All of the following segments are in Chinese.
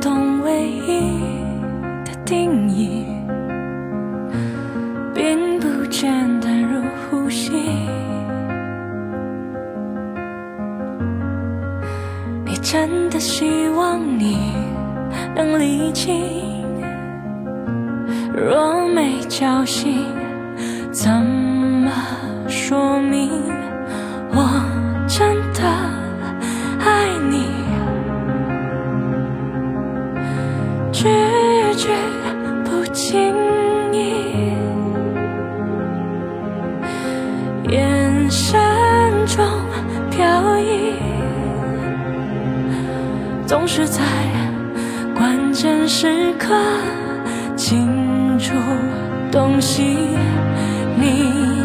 懂唯一的定义，并不简单如呼吸。你真的希望你能理清，若没交心，怎么说明句不经意，眼神中飘逸，总是在关键时刻清楚东西。你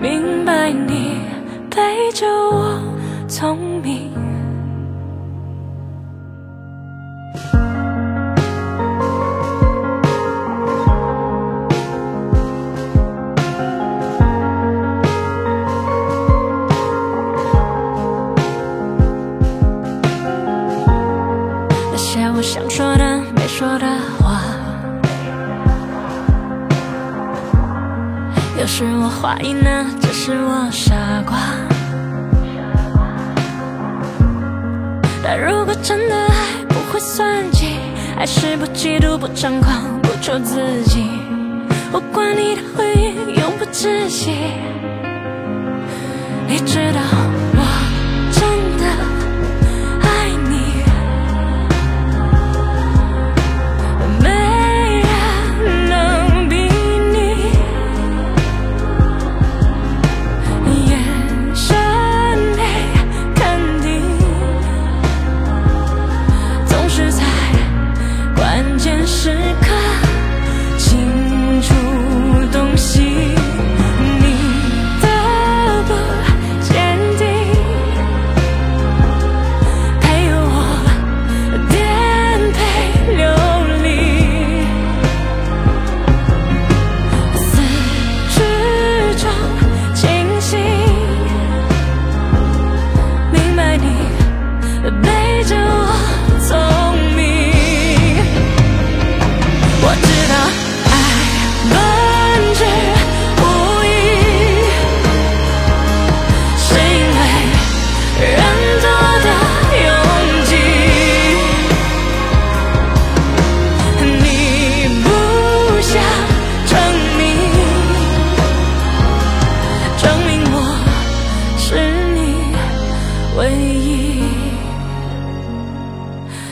明白你背着我聪明。有时我怀疑呢，只是我傻瓜。但如果真的爱不会算计，爱是不嫉妒、不张狂、不求自己。我管你的回应永不窒息，你知道唯一，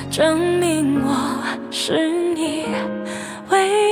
证明我是你唯一。